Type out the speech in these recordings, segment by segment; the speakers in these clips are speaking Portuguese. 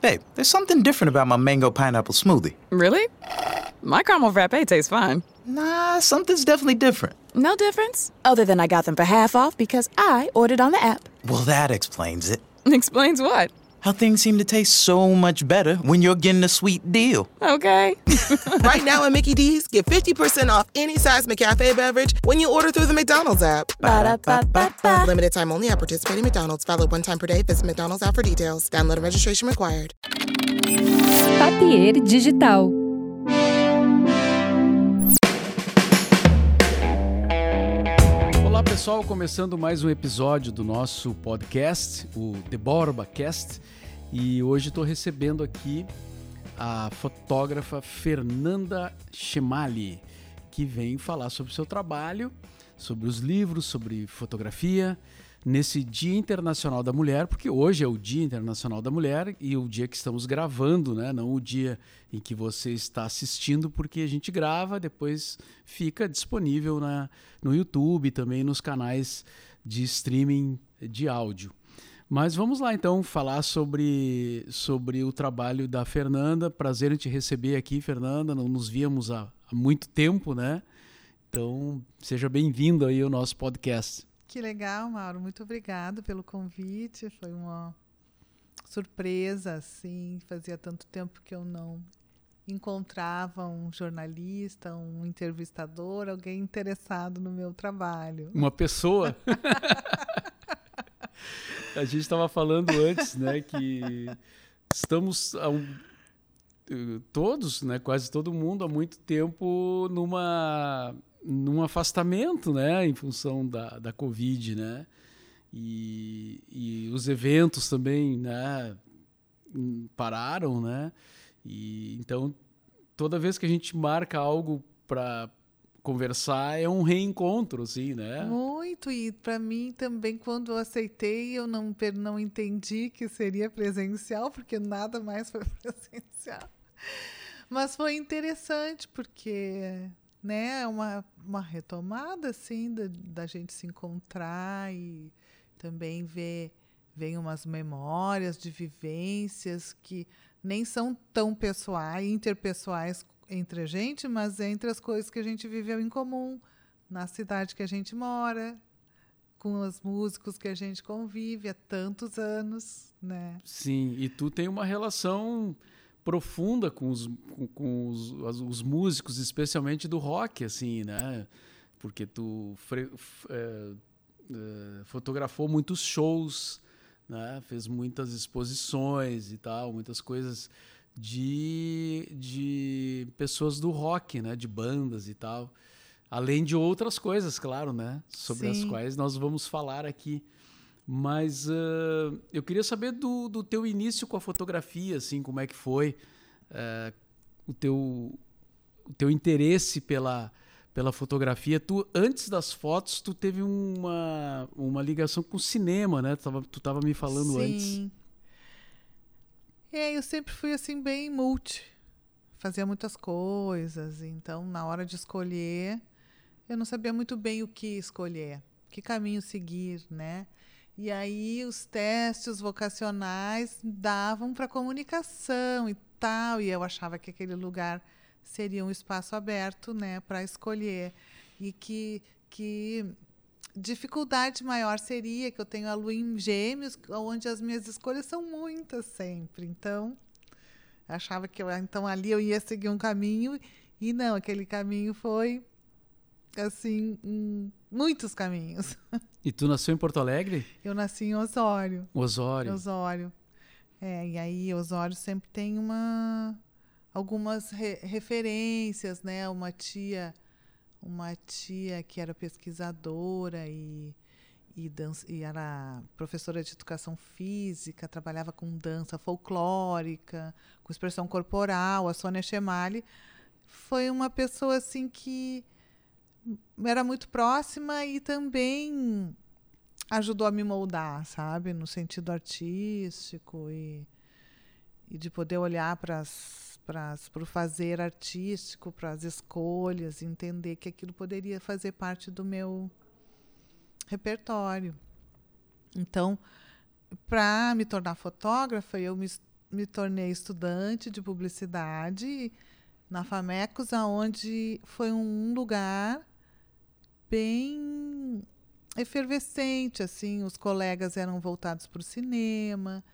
Babe, there's something different about my mango pineapple smoothie. Really? My caramel frappe tastes fine. Nah, something's definitely different. No difference? Other than I got them for half off because I ordered on the app. Well, that explains it. Explains what? How things seem to taste so much better when you're getting a sweet deal. Okay. right now at Mickey D's, get 50% off any size McCafe beverage when you order through the McDonald's app. Ba-da-ba-ba-ba. Limited time only at participating McDonald's. Valid one time per day. Visit McDonald's app for details. Download and registration required. Papier Digital. Pessoal, começando mais um episódio do nosso podcast, o The Borba Cast, e hoje estou recebendo aqui a fotógrafa Fernanda Chemali, que vem falar sobre o seu trabalho, sobre os livros, sobre fotografia, nesse Dia Internacional da Mulher, porque hoje é o Dia Internacional da Mulher e o dia que estamos gravando, né? Não o dia em que você está assistindo, porque a gente grava, depois fica disponível na, no YouTube também nos canais de streaming de áudio. Mas vamos lá então falar sobre, sobre o trabalho da Fernanda. Prazer em te receber aqui, Fernanda. Não nos víamos há, há muito tempo, né? Então, seja bem-vindo aí ao nosso podcast. Que legal, Mauro. Muito obrigado pelo convite. Foi uma surpresa, assim. Fazia tanto tempo que eu não encontrava um jornalista, um entrevistador, alguém interessado no meu trabalho. Uma pessoa. a gente estava falando antes, né, que estamos um, todos, né, quase todo mundo há muito tempo numa num afastamento, né, em função da, da Covid, né, e, e os eventos também, né, pararam, né, e então toda vez que a gente marca algo para conversar é um reencontro, assim, né? Muito, e para mim também, quando eu aceitei, eu não, não entendi que seria presencial, porque nada mais foi presencial. Mas foi interessante, porque né, uma, uma retomada, assim, da, da gente se encontrar e também ver, vem umas memórias de vivências que nem são tão pessoais, interpessoais entre a gente, mas entre as coisas que a gente viveu em comum, na cidade que a gente mora, com os músicos que a gente convive há tantos anos, né? Sim, e tu tem uma relação profunda com os, com, com os, os, músicos, especialmente do rock, assim, né? Porque tu é, é, fotografou muitos shows, né? Fez muitas exposições e tal, muitas coisas de, de pessoas do rock, né? De bandas e tal. Além de outras coisas, claro, né? Sobre Sim. as quais nós vamos falar aqui. Mas uh, eu queria saber do, do teu início com a fotografia, assim, como é que foi uh, o, teu, o teu interesse pela, pela fotografia. Tu, antes das fotos, tu teve uma, uma ligação com o cinema, né? Tu tava, tu tava me falando Sim. antes. É, eu sempre fui assim bem multi. Fazia muitas coisas, então na hora de escolher, eu não sabia muito bem o que escolher, que caminho seguir, né? E aí os testes vocacionais davam para comunicação e tal, e eu achava que aquele lugar seria um espaço aberto, né, para escolher e que que dificuldade maior seria que eu tenho a lua em gêmeos, onde as minhas escolhas são muitas sempre. Então, achava que eu, então ali eu ia seguir um caminho e não, aquele caminho foi assim, um, muitos caminhos. E tu nasceu em Porto Alegre? Eu nasci em Osório. Osório. Osório. É, e aí Osório sempre tem uma algumas re referências, né? Uma tia, uma tia que era pesquisadora e e, dança, e era professora de educação física, trabalhava com dança folclórica, com expressão corporal. A Sônia Chemali foi uma pessoa assim que era muito próxima e também ajudou a me moldar, sabe, no sentido artístico e, e de poder olhar para o fazer artístico, para as escolhas, entender que aquilo poderia fazer parte do meu repertório. Então, para me tornar fotógrafa, eu me me tornei estudante de publicidade na Famecos, aonde foi um lugar bem efervescente, assim, os colegas eram voltados para o cinema.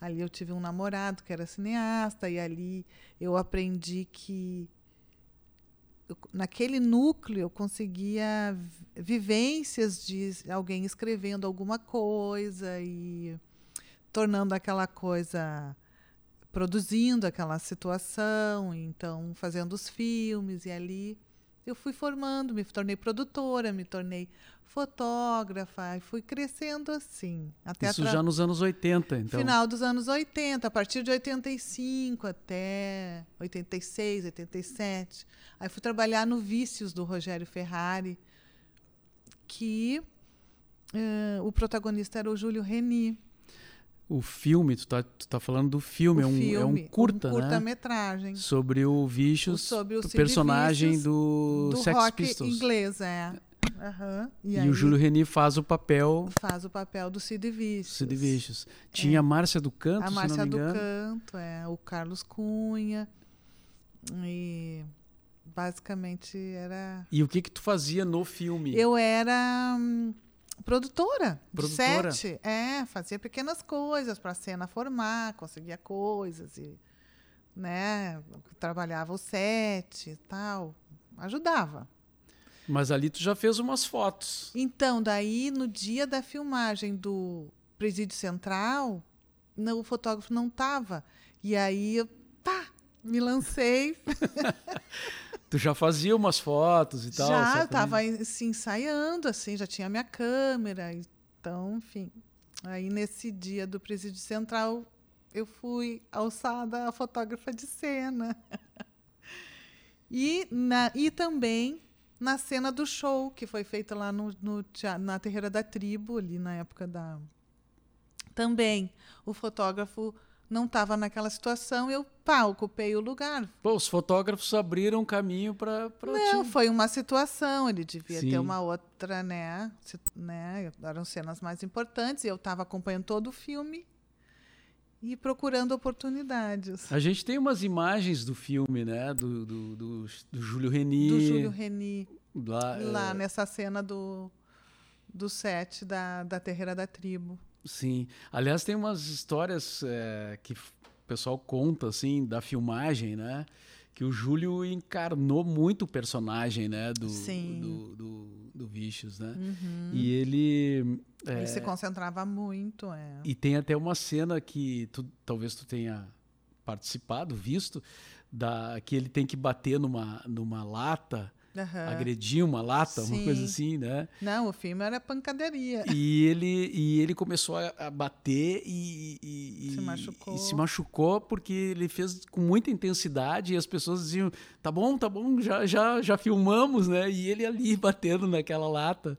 Ali eu tive um namorado que era cineasta e ali eu aprendi que naquele núcleo eu conseguia vivências de alguém escrevendo alguma coisa e tornando aquela coisa produzindo aquela situação, então fazendo os filmes e ali eu fui formando, me tornei produtora, me tornei fotógrafa, e fui crescendo assim. Até Isso já nos anos 80, então. Final dos anos 80, a partir de 85 até 86, 87. Aí fui trabalhar no Vícios do Rogério Ferrari, que uh, o protagonista era o Júlio Reni. O filme, tu tá, tu tá falando do filme, é um, filme, é um curta, um curta-metragem. Né? Sobre o Vicious, sobre o, o personagem Vicious do, do Sex rock Pistols. inglês, é. Uhum. E, e aí, o Júlio Reni faz o papel. Faz o papel do Sid Vicious. Sid Vicious. Tinha é. a Márcia do Canto, a Márcia do Canto, é. O Carlos Cunha. E basicamente era. E o que que tu fazia no filme? Eu era. Hum, produtora, produtora. de set. É, fazia pequenas coisas para a cena formar, conseguia coisas e né, trabalhava o set e tal, ajudava. Mas ali tu já fez umas fotos. Então, daí no dia da filmagem do Presídio Central, não, o fotógrafo não estava. E aí eu, pá, me lancei. Tu já fazia umas fotos e tal? Já, estava assim, ensaiando, assim, já tinha minha câmera. Então, enfim. Aí, nesse dia do Presídio Central, eu fui alçada a fotógrafa de cena. e, na, e também na cena do show, que foi feita lá no, no, na Terreira da Tribo, ali na época da. Também o fotógrafo não estava naquela situação, eu pá, ocupei o lugar. Pô, os fotógrafos abriram caminho para Não, ti. foi uma situação, ele devia Sim. ter uma outra, né, né? Eram cenas mais importantes e eu estava acompanhando todo o filme e procurando oportunidades. A gente tem umas imagens do filme, né, do, do, do, do Júlio Reni. Do Júlio Reni. Lá, lá é... nessa cena do, do set da, da Terreira da Tribo. Sim. Aliás, tem umas histórias é, que o pessoal conta, assim, da filmagem, né? Que o Júlio encarnou muito o personagem, né? Do, Sim. do, do, do Vicious, né? Uhum. E ele... É, ele se concentrava muito, é. E tem até uma cena que tu, talvez tu tenha participado, visto, da, que ele tem que bater numa, numa lata Uhum. agredir uma lata, Sim. uma coisa assim, né? Não, o filme era pancadaria. E ele, e ele começou a, bater e, e, se machucou. E se machucou porque ele fez com muita intensidade e as pessoas diziam: tá bom, tá bom, já, já, já filmamos, né? E ele ali batendo naquela lata.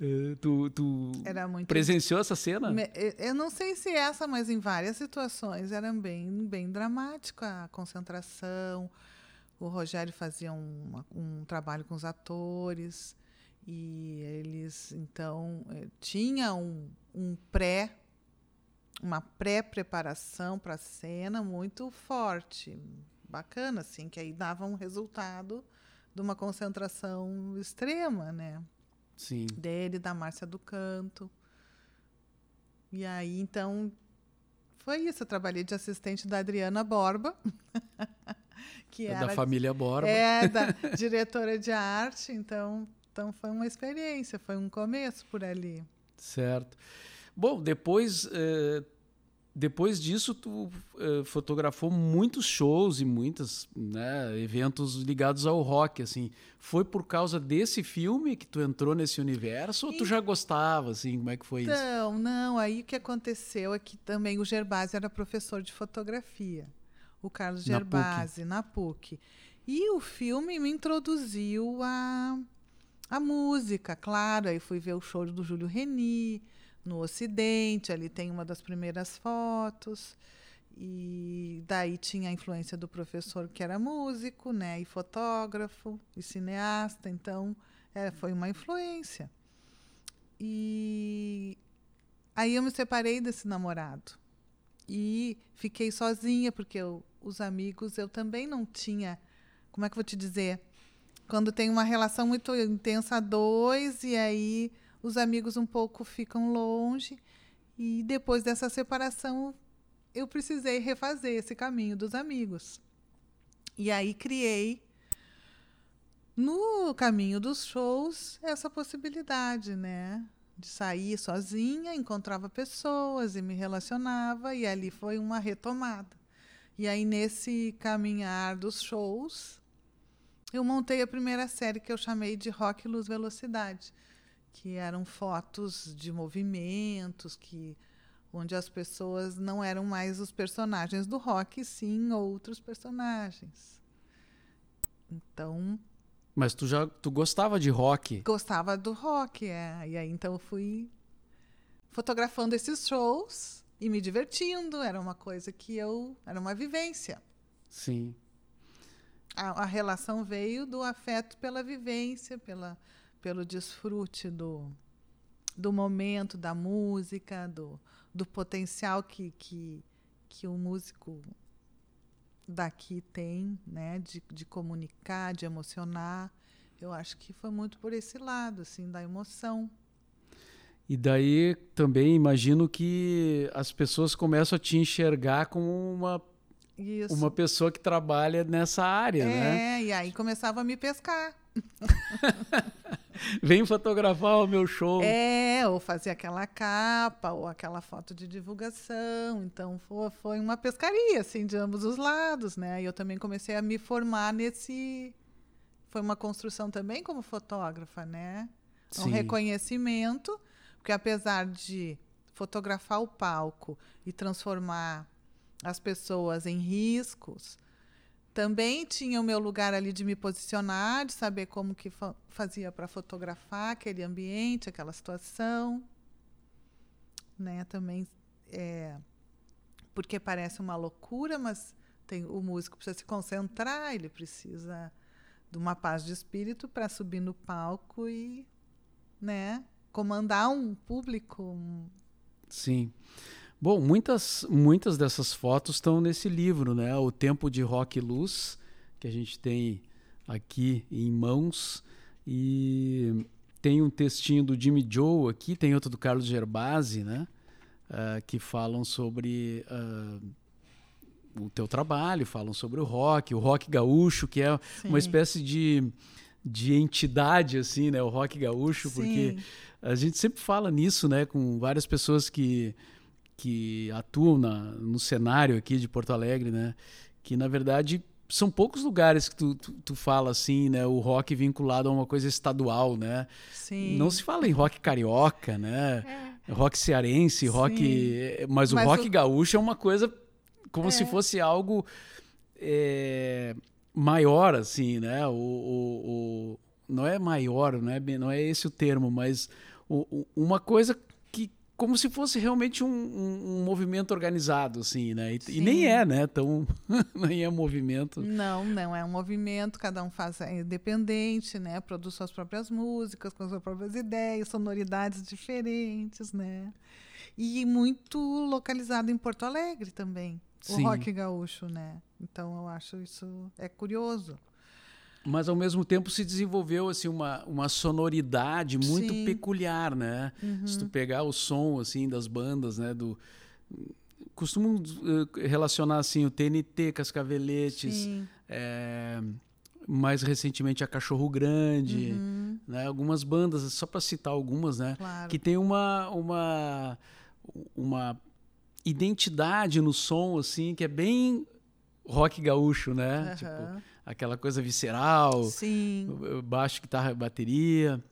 Uh, tu, tu muito... presenciou essa cena? Eu não sei se essa, mas em várias situações era bem, bem dramático a concentração, o Rogério fazia um, um trabalho com os atores e eles então eh, tinha um, um pré uma pré-preparação para a cena muito forte, bacana assim, que aí dava um resultado de uma concentração extrema, né? Sim. Dele, da Márcia do Canto. E aí, então, foi isso. Eu trabalhei de assistente da Adriana Borba. que é era da família Borba. É, da diretora de arte, então, então foi uma experiência, foi um começo por ali. Certo. Bom, depois, eh, depois disso, tu eh, fotografou muitos shows e muitos né, eventos ligados ao rock, assim. Foi por causa desse filme que tu entrou nesse universo ou tu já gostava, assim? Como é que foi isso? Não, não. Aí o que aconteceu é que também o Gerbasi era professor de fotografia o Carlos Gerbasi, na PUC. E o filme me introduziu a, a música, claro. Aí fui ver o show do Júlio Reni, no Ocidente, ali tem uma das primeiras fotos. E daí tinha a influência do professor que era músico, né, e fotógrafo e cineasta, então é, foi uma influência. E aí eu me separei desse namorado. E fiquei sozinha, porque eu, os amigos eu também não tinha. Como é que eu vou te dizer? Quando tem uma relação muito intensa a dois, e aí os amigos um pouco ficam longe. E depois dessa separação, eu precisei refazer esse caminho dos amigos. E aí criei no caminho dos shows essa possibilidade, né? De sair sozinha, encontrava pessoas e me relacionava, e ali foi uma retomada. E aí, nesse caminhar dos shows, eu montei a primeira série que eu chamei de Rock Luz Velocidade, que eram fotos de movimentos, que onde as pessoas não eram mais os personagens do rock, sim outros personagens. Então, Mas tu já tu gostava de rock? gostava do rock, é. E aí então eu fui fotografando esses shows e me divertindo, era uma coisa que eu, era uma vivência. Sim. A, a relação veio do afeto pela vivência, pela, pelo desfrute do, do momento, da música, do, do potencial que, que, que o músico daqui tem, né, de, de comunicar, de emocionar. Eu acho que foi muito por esse lado, assim, da emoção. E daí também imagino que as pessoas começam a te enxergar como uma, Isso. uma pessoa que trabalha nessa área, né? é, e aí começava a me pescar. Vem fotografar o meu show. É, ou fazer aquela capa, ou aquela foto de divulgação. Então foi, foi uma pescaria, assim, de ambos os lados, né? E eu também comecei a me formar nesse. Foi uma construção também como fotógrafa, né? Um Sim. reconhecimento, porque apesar de fotografar o palco e transformar as pessoas em riscos, também tinha o meu lugar ali de me posicionar, de saber como que fa- fazia para fotografar aquele ambiente, aquela situação, né? Também é, porque parece uma loucura, mas tem o músico precisa se concentrar, ele precisa de uma paz de espírito para subir no palco e, né, comandar um público. Sim. Bom, muitas, muitas dessas fotos estão nesse livro, né? O Tempo de Rock e Luz, que a gente tem aqui em mãos. E tem um textinho do Jimmy Joe aqui, tem outro do Carlos Gerbasi, né? Ah, que falam sobre ah, o teu trabalho, falam sobre o rock, o rock gaúcho, que é uma Sim. espécie de, de entidade, assim, né? O rock gaúcho, porque Sim. a gente sempre fala nisso, né, com várias pessoas que, que atuam na, no cenário aqui de Porto Alegre, né, que na verdade são poucos lugares que tu, tu, tu fala assim, né, o rock vinculado a uma coisa estadual, né, Sim. não se fala em rock carioca, né, rock cearense, rock, mas o Mas rock o- gaúcho é uma coisa como se É. fosse algo é, maior, assim, né, o, o- o- não é maior, não é, não é esse o termo, mas uma coisa como se fosse realmente um, um- um movimento organizado, assim, né? E, e nem é, né? Tão, nem é movimento. Não, não, é um movimento, cada um faz é independente, né? Produz suas próprias músicas, com suas próprias ideias, sonoridades diferentes, né? E muito localizado em Porto Alegre também, Sim. o rock gaúcho, né? Então eu acho isso é curioso. Mas ao mesmo tempo se desenvolveu assim uma, uma sonoridade muito Sim. Uhum. peculiar, né? Se tu pegar o som assim das bandas, né, do costumo eh, relacionar assim o TNT, Cascaveletes, é, mais recentemente a Cachorro Grande, né? Algumas bandas, só para citar algumas, né? Uhum. Claro. Que tem uma uma uma identidade no som assim que é bem rock gaúcho, né? Aham. Tipo aquela coisa visceral, Sim. baixo, guitarra, bateria.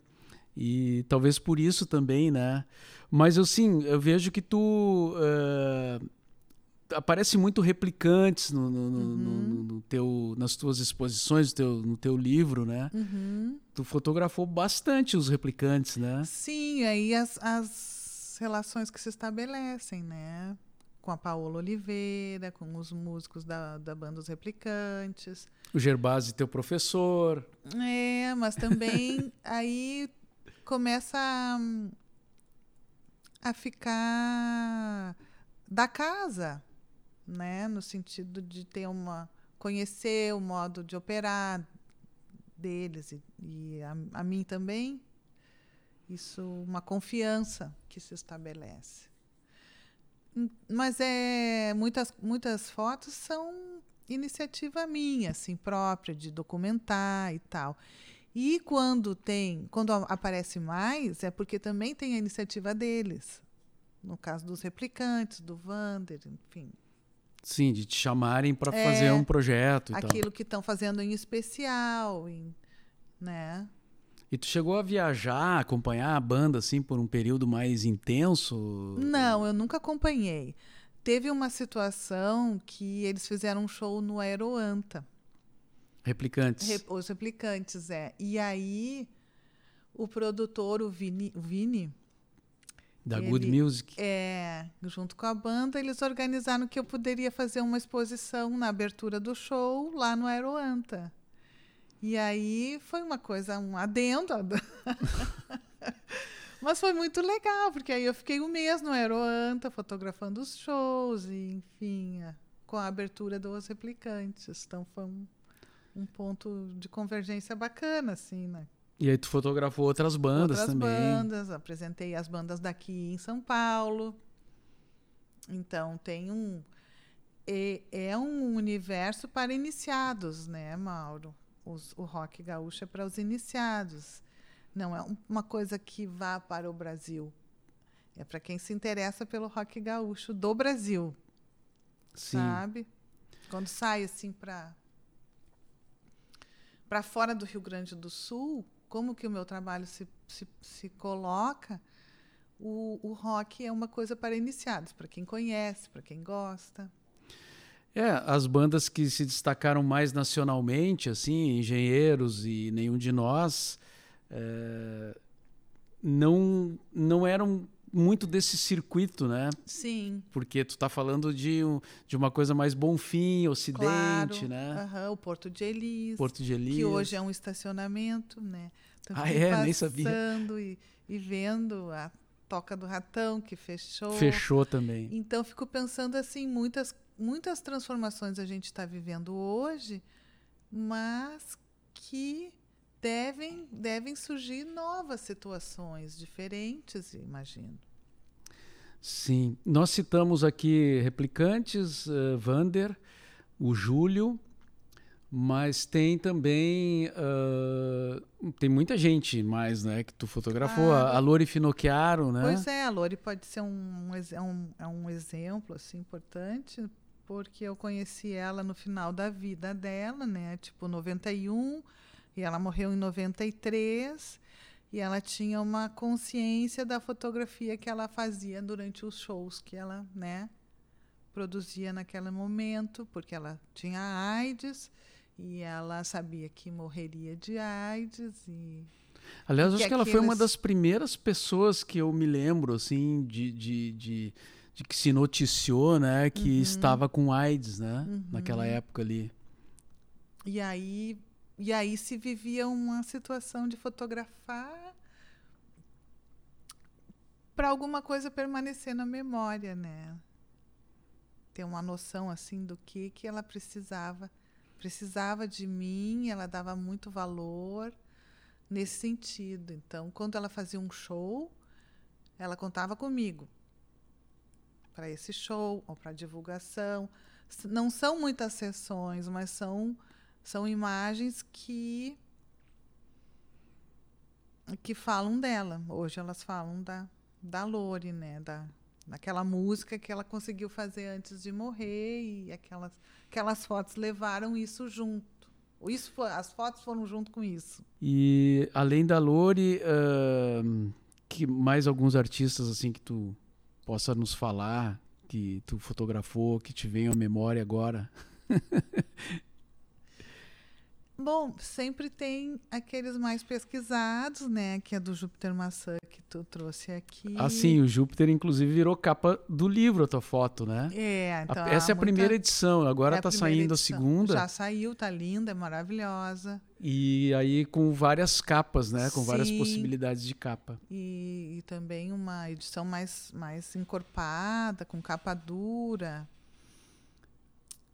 E talvez por isso também, né? Mas eu sim, eu vejo que tu eh, aparece muito replicantes no, no- no- no- no teu, nas tuas exposições, no teu, no teu livro, né? Uhum. Tu fotografou bastante os replicantes, né? Sim, aí as, as relações que se estabelecem, né? Com a Paola Oliveira, com os músicos da, da banda Os Replicantes. O Gerbasi, teu professor. É, mas também aí começa a, a ficar da casa, né? No sentido de ter uma conhecer o modo de operar deles e, e a, a mim também. Isso, uma confiança que se estabelece. Hum, Mas é muitas muitas fotos são iniciativa minha, assim própria de documentar e tal. E quando tem, quando aparece mais, é porque também tem a iniciativa deles. No caso dos replicantes, do Vander, enfim, Sim, de te chamarem para É, fazer um projeto e tal. aquilo que estão fazendo em especial, em, né? E tu chegou a viajar, acompanhar a banda assim por um período mais intenso? Não, eu nunca acompanhei. Teve uma situação que eles fizeram um show no Aeroanta, Replicantes. Re- os replicantes, é. E aí o produtor, o Vini, o Vini da ele- Good Music. é, junto com a banda, eles organizaram que eu poderia fazer uma exposição na abertura do show lá no Aeroanta. E aí foi uma coisa, um adendo. Mas foi muito legal, porque aí eu fiquei um mês no Aeroanta fotografando os shows, e, enfim, a- com a abertura dos replicantes. Então foi um, um ponto de convergência bacana, assim, né? E aí tu fotografou outras bandas outras também. bandas, apresentei as bandas daqui em São Paulo. Então tem um é, é um universo para iniciados, né, Mauro? Os- o rock gaúcho é para os iniciados. Não é um- uma coisa que vá para o Brasil. É para quem se interessa pelo rock gaúcho do Brasil, Sim. sabe? Quando sai assim para para fora do Rio Grande do Sul, como que o meu trabalho se, se, se coloca, o, o rock é uma coisa para iniciados, para quem conhece, para quem gosta. É, as bandas que se destacaram mais nacionalmente, assim, Engenheiros e Nenhum de Nós, é, não, não eram muito desse circuito, né? Sim, Porque tu tá falando de, um- de uma coisa mais Bonfim, Ocidente, claro. né? Aham, o Porto de Elis, Porto de Elias. que hoje é um estacionamento, né? Então, Ah, é? Nem sabia. passando E, e vendo a Toca do Ratão, que fechou. Fechou também. Então, fico pensando assim, muitas, muitas transformações a gente está vivendo hoje, mas que devem, devem surgir novas situações diferentes, imagino. Sim. Nós citamos aqui Replicantes, uh, Vander, o Júlio, mas tem também. uh, tem muita gente mais, né? Que tu fotografou. Claro. A, a Lori Finocchiaro, né? Pois é, a Lori pode ser um, ex- é um, é um exemplo assim, importante, porque eu conheci ela no final da vida dela, né? Tipo, 91, e ela morreu em 93. E ela tinha uma consciência da fotografia que ela fazia durante os shows que ela, né, produzia naquele momento, porque ela tinha AIDS e ela sabia que morreria de AIDS e Aliás, acho que ela foi uma aqueles- das primeiras pessoas que eu me lembro, assim, de, de, de, de que se noticiou, né? Que Uhum. estava com AIDS, né? Naquela época ali. E aí, e aí se vivia uma situação de fotografar para alguma coisa permanecer na memória, né? Ter uma noção assim do que que ela precisava, precisava de mim, ela dava muito valor nesse sentido. Então, quando ela fazia um show, ela contava comigo para esse show ou para divulgação. Não são muitas sessões, mas são são imagens que que falam dela. Hoje elas falam da da Lore, né, da daquela música que ela conseguiu fazer antes de morrer e aquelas aquelas fotos levaram isso junto. Isso foi, as fotos foram junto com isso. E além da Lori, ahn, que mais alguns artistas assim que tu possa nos falar, que tu fotografou, que te venham à memória agora? Bom, sempre tem aqueles mais pesquisados, né? Que é do Júpiter Maçã que tu trouxe aqui. Ah, sim, o Júpiter, inclusive, virou capa do livro a tua foto, né? É, então. A- Essa é a muita- primeira edição, agora é a tá primeira saindo a edição. segunda. Já saiu, tá linda, é maravilhosa. E aí com várias capas, né? Com várias Sim. possibilidades de capa. E, e também uma edição mais, mais encorpada, com capa dura.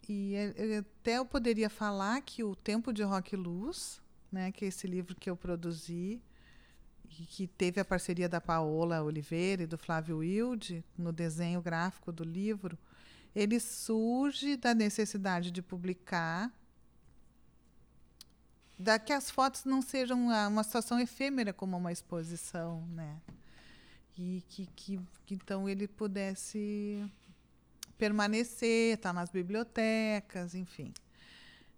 E é- até eu poderia falar que o Tempo de Rock e Luz, né, que é esse livro que eu produzi, e que teve a parceria da Paola Oliveira e do Flávio Wilde no desenho gráfico do livro, ele surge da necessidade de publicar da que as fotos não sejam uma situação efêmera como uma exposição, né? E que, que então ele pudesse permanecer, estar nas bibliotecas, enfim.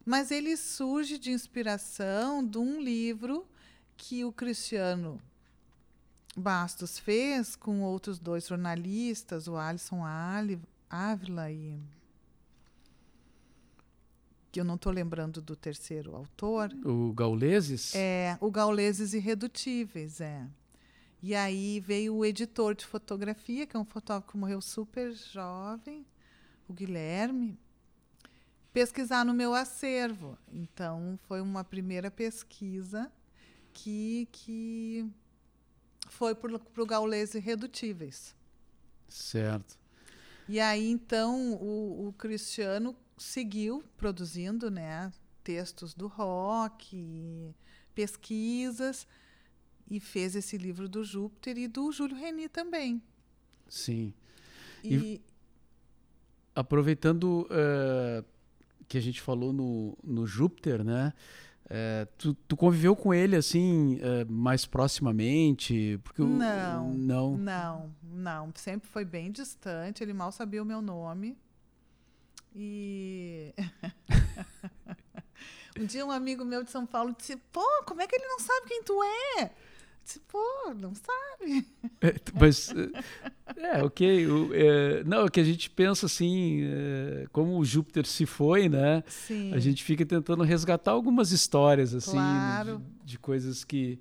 Mas ele surge de inspiração de um livro que o Cristiano Bastos fez com outros dois jornalistas, o Alisson Ali- Ávila e que eu não estou lembrando do terceiro autor, O Gauleses? é o Gauleses Irredutíveis, é. E aí veio o editor de fotografia, que é um fotógrafo que morreu super jovem, o Guilherme, pesquisar no meu acervo. Então, foi uma primeira pesquisa que, que foi para o Gaules Irredutíveis. Certo. E aí, então, o, o Cristiano seguiu produzindo né, textos do rock, pesquisas, e fez esse livro do Júpiter e do Júlio Reni também. Sim. E, E- Aproveitando eh, que a gente falou no, no Júpiter, né? Eh, tu, tu conviveu com ele assim eh, mais proximamente? Porque o- Não. não. não, não, sempre foi bem distante, ele mal sabia o meu nome. E um dia um amigo meu de São Paulo disse: Pô, como é que ele não sabe quem tu é? Pô, não sabe. É, mas eh, é ok. o- eh, não, é que a gente pensa assim, eh, como o Júpiter se foi, né? Sim. A gente fica tentando resgatar algumas histórias assim, Claro. de, de coisas que,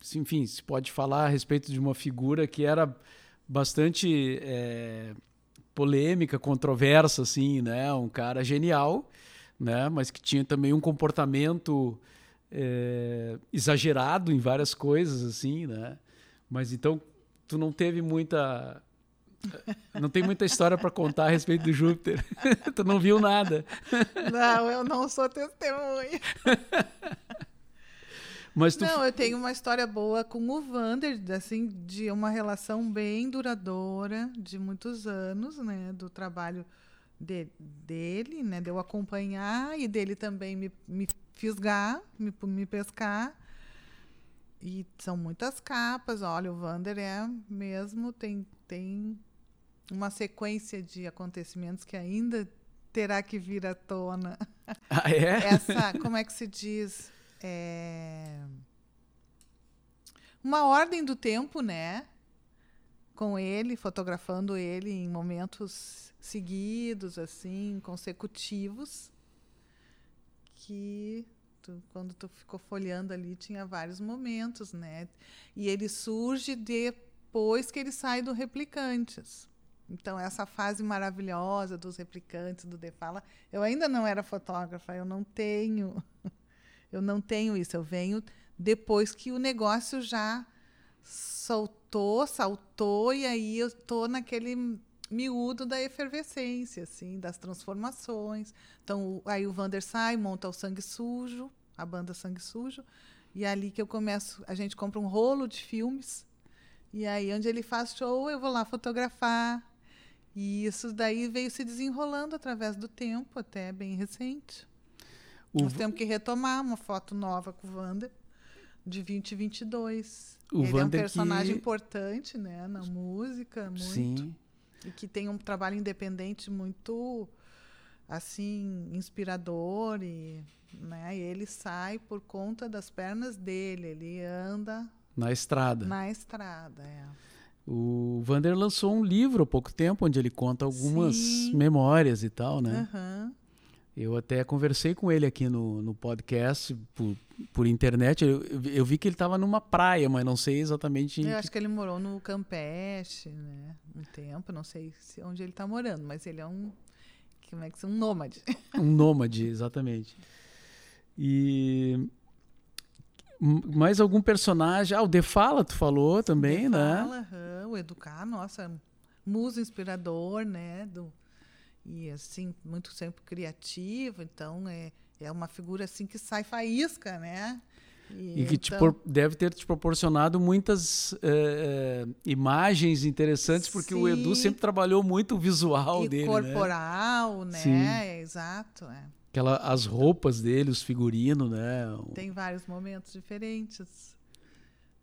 se- enfim, se pode falar a respeito de uma figura que era bastante eh, polêmica, controversa, assim, né? Um cara genial, né? Mas que tinha também um comportamento eh, exagerado em várias coisas, assim, né? Mas então tu não teve muita não tem muita história para contar a respeito do Júpiter. tu não viu nada. Não, eu não sou testemunha. Mas tu Não, eu tenho uma história boa com o Vander, assim, de uma relação bem duradoura, de muitos anos, né? Do trabalho de- dele, né? De eu acompanhar e dele também me, me fisgar, me, me pescar. E são muitas capas. Olha, o Vander é mesmo, tem, tem uma sequência de acontecimentos que ainda terá que vir à tona Ah, é? essa, como é que se diz? É, Uma ordem do tempo, né? Com ele, fotografando ele em momentos seguidos, assim, consecutivos, que tu- quando tu ficou folheando ali tinha vários momentos, né? E ele surge depois que ele sai do Replicantes. Então, essa fase maravilhosa dos replicantes, do De Fala, eu ainda não era fotógrafa, eu não tenho, eu não tenho isso. Eu venho depois que o negócio já soltou, saltou, e aí eu tô naquele miúdo da efervescência, assim, das transformações. Então, aí o Vander sai, monta o Sangue Sujo, a banda Sangue Sujo, e é ali que eu começo, a gente compra um rolo de filmes, e aí onde ele faz show, eu vou lá fotografar. E isso daí veio se desenrolando através do tempo, até bem recente. O Nós temos que retomar uma foto nova com o Wander, de 2022. O Ele é um personagem que- importante, né, na música, muito. Sim. E que tem um trabalho independente muito, assim, inspirador. E, né, e ele sai por conta das pernas dele, ele anda Na estrada. na estrada. É. O Vander lançou um livro há pouco tempo onde ele conta algumas Sim. memórias e tal, né? Aham. Eu até conversei com ele aqui no, no podcast por, por internet. Eu, eu vi que ele estava numa praia, mas não sei exatamente. Eu acho que ele morou no Campeche, né? Um tempo, não sei se onde ele está morando, mas ele é um. Como é que se um nômade. Um nômade, exatamente. E mais algum personagem? Ah, o Defala, tu falou também, Defala, né? Uhum, o Educar, nossa, muso inspirador, né? Do, e assim, muito sempre criativo, então é, é uma figura assim que sai faísca, né? E, e que então... te deve ter te proporcionado muitas uh, imagens interessantes, porque Sim. o Edu sempre trabalhou muito o visual e dele. Corporal, né? né? Exato. É. Aquela, as roupas dele, os figurinos, né? Tem vários momentos diferentes.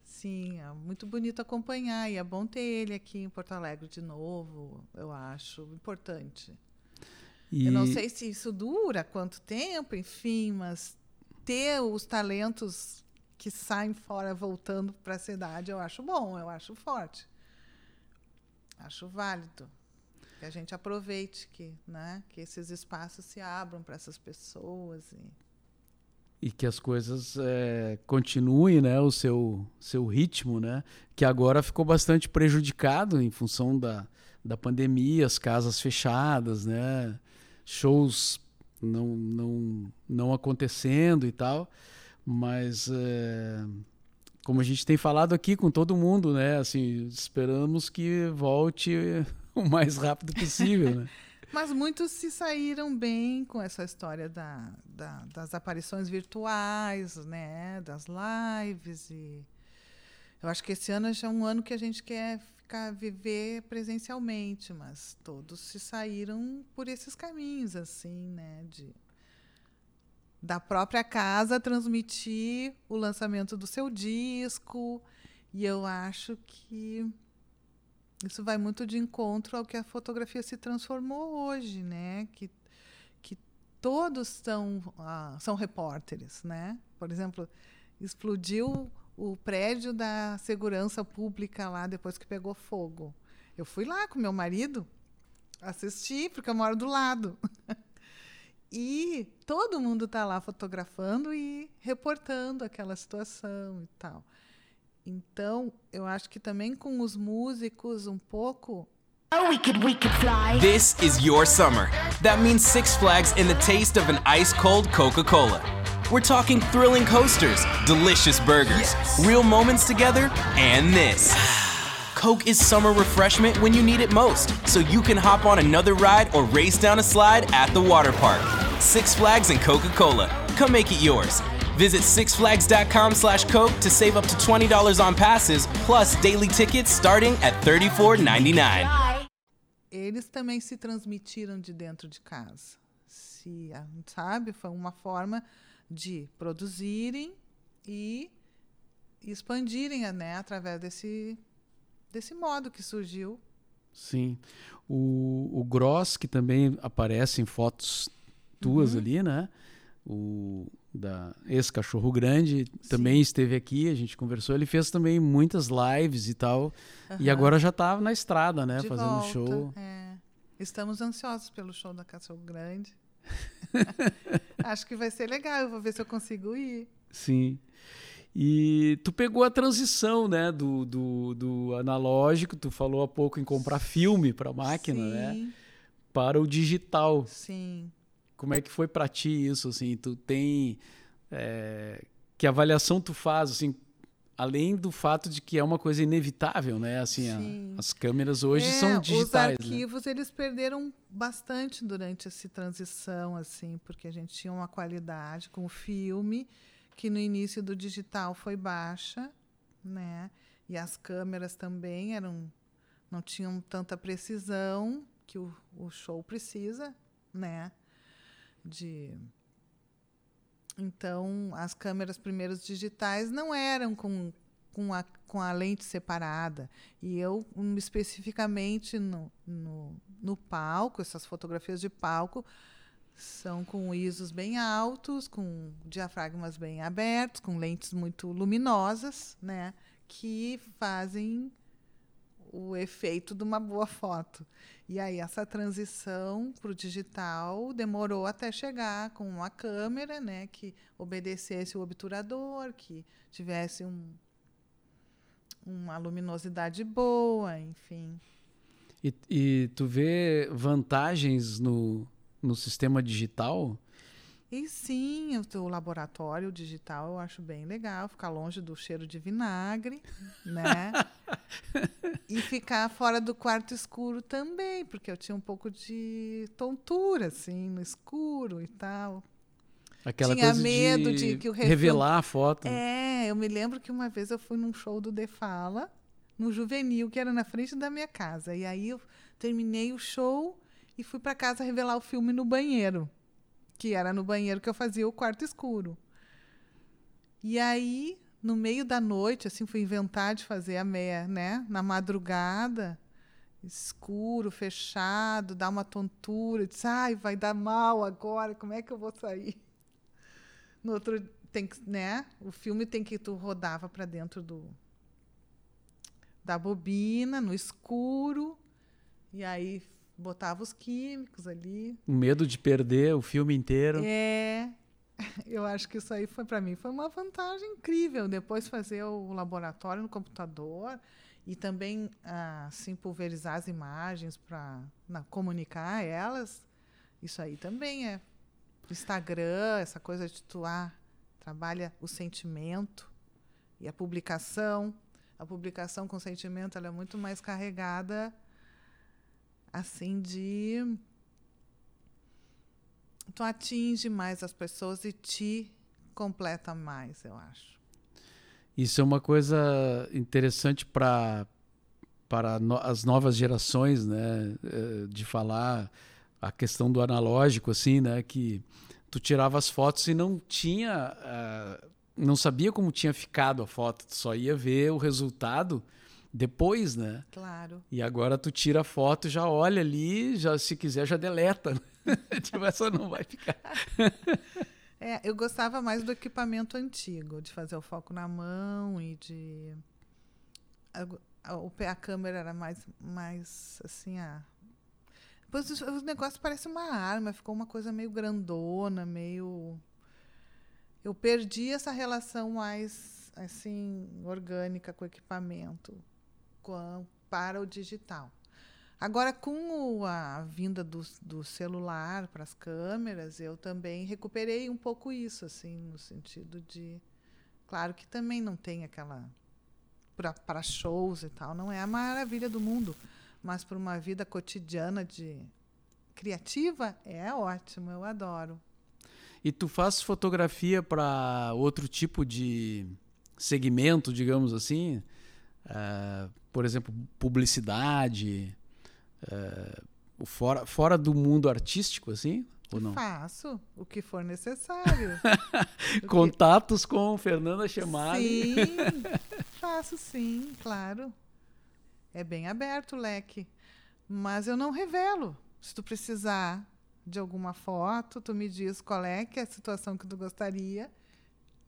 Sim, é muito bonito acompanhar e é bom ter ele aqui em Porto Alegre de novo, eu acho importante. E... Eu não sei se isso dura, quanto tempo, enfim, mas ter os talentos que saem fora voltando para a cidade, eu acho bom, eu acho forte. Acho válido que a gente aproveite que, né, que esses espaços se abram para essas pessoas e... e que as coisas é, continuem, né, o seu seu ritmo, né, que agora ficou bastante prejudicado em função da, da pandemia, as casas fechadas, né, shows não não não acontecendo e tal, mas é, como a gente tem falado aqui com todo mundo, né, assim esperamos que volte o mais rápido possível, né? Mas muitos se saíram bem com essa história da, da, das aparições virtuais, né? Das lives e eu acho que esse ano é um ano que a gente quer ficar viver presencialmente, mas todos se saíram por esses caminhos assim, né? De da própria casa transmitir o lançamento do seu disco e eu acho que isso vai muito de encontro ao que a fotografia se transformou hoje, né? Que, que todos são, ah, são repórteres, né? Por exemplo, explodiu o prédio da segurança pública lá depois que pegou fogo. Eu fui lá com meu marido assistir, porque eu moro do lado. e todo mundo está lá fotografando e reportando aquela situação e tal. Então, eu acho que também com os músicos um pouco This is your summer. That means Six Flags and the taste of an ice cold Coca Cola. We're talking thrilling coasters, delicious burgers, yes. real moments together, and this. Coke is summer refreshment when you need it most, so you can hop on another ride or race down a slide at the water park. Six Flags and Coca Cola. Come make it yours. Visit sixflags.com slash Coke to save up to $20 on passes, plus daily tickets starting at $34.99. Eles também se transmitiram de dentro de casa. Se, sabe, foi uma forma de produzirem e expandirem né, através desse, desse modo que surgiu. Sim. O, o Gross, que também aparece em fotos tuas uhum. ali, né? O, da ex-cachorro grande, Sim. também esteve aqui, a gente conversou. Ele fez também muitas lives e tal. Uhum. E agora já está na estrada, né? De fazendo volta, show. É. Estamos ansiosos pelo show da Cachorro Grande. Acho que vai ser legal, eu vou ver se eu consigo ir. Sim. E tu pegou a transição, né, do, do, do analógico, tu falou há pouco em comprar filme para máquina, né, Sim. né, para o digital. Sim. Como é que foi para ti isso? Assim, tu tem é, que avaliação tu faz assim? Além do fato de que é uma coisa inevitável, né? Assim, a, as câmeras hoje é, são digitais. Os né? arquivos né? eles perderam bastante durante essa transição, assim, porque a gente tinha uma qualidade com o filme que no início do digital foi baixa, né? E as câmeras também eram não tinham tanta precisão que o, o show precisa, né? de então as câmeras primeiros digitais não eram com, com, a, com a lente separada. E eu especificamente no, no, no palco essas fotografias de palco são com ISOs bem altos, com diafragmas bem abertos, com lentes muito luminosas, né, que fazem o efeito de uma boa foto. E aí essa transição para o digital demorou até chegar com uma câmera, né, que obedecesse o obturador, que tivesse um, uma luminosidade boa, enfim. E, e tu vê vantagens no, no sistema digital? E sim, o teu laboratório digital eu acho bem legal, ficar longe do cheiro de vinagre, né? e ficar fora do quarto escuro também, porque eu tinha um pouco de tontura, assim, no escuro e tal. Aquela Tinha medo de, de que o refil- revelar a foto. É, eu me lembro que uma vez eu fui num show do The Fala, no Juvenil, que era na frente da minha casa. E aí eu terminei o show e fui para casa revelar o filme no banheiro, que era no banheiro que eu fazia o quarto escuro. E aí, no meio da noite, assim, fui inventar de fazer a meia, né, na madrugada, escuro, fechado, dá uma tontura, disse, ai, vai dar mal agora, como é que eu vou sair? No outro tem que, né? O filme tem que tu rodava para dentro do da bobina, no escuro, e aí botava os químicos ali. O medo de perder o filme inteiro. É, eu acho que isso aí foi para mim foi uma vantagem incrível. Depois fazer o laboratório no computador e também assim pulverizar as imagens para comunicar elas. Isso aí também é Instagram, essa coisa de tu ah, trabalha o sentimento e a publicação. A publicação com sentimento ela é muito mais carregada assim de tu atinge mais as pessoas e te completa mais, eu acho. Isso é uma coisa interessante para para no, as novas gerações, né, eh, de falar a questão do analógico, assim, né, que tu tirava as fotos e não tinha, uh, não sabia como tinha ficado a foto, tu só ia ver o resultado depois, né? Claro. E agora tu tira a foto, já olha ali, já se quiser já deleta. tipo, essa não vai ficar. é, eu gostava mais do equipamento antigo, de fazer o foco na mão e de a, o a câmera era mais mais assim, a depois o negócio parece uma arma, ficou uma coisa meio grandona, meio eu perdi essa relação mais assim orgânica com o equipamento para o digital. Agora, com a vinda do, do celular para as câmeras, eu também recuperei um pouco isso, assim, no sentido de. Claro que também não tem aquela. Para shows e tal, não é a maravilha do mundo, mas para uma vida cotidiana de criativa, é ótimo, eu adoro. E tu faz fotografia para outro tipo de segmento, digamos assim? Uh, por exemplo, publicidade, uh, fora, fora do mundo artístico, assim? Ou não? Faço o que for necessário. Contatos que... com Fernanda Chamali. Sim, faço sim, claro. É bem aberto o leque. Mas eu não revelo. Se tu precisar de alguma foto, tu me diz qual é que é a situação que tu gostaria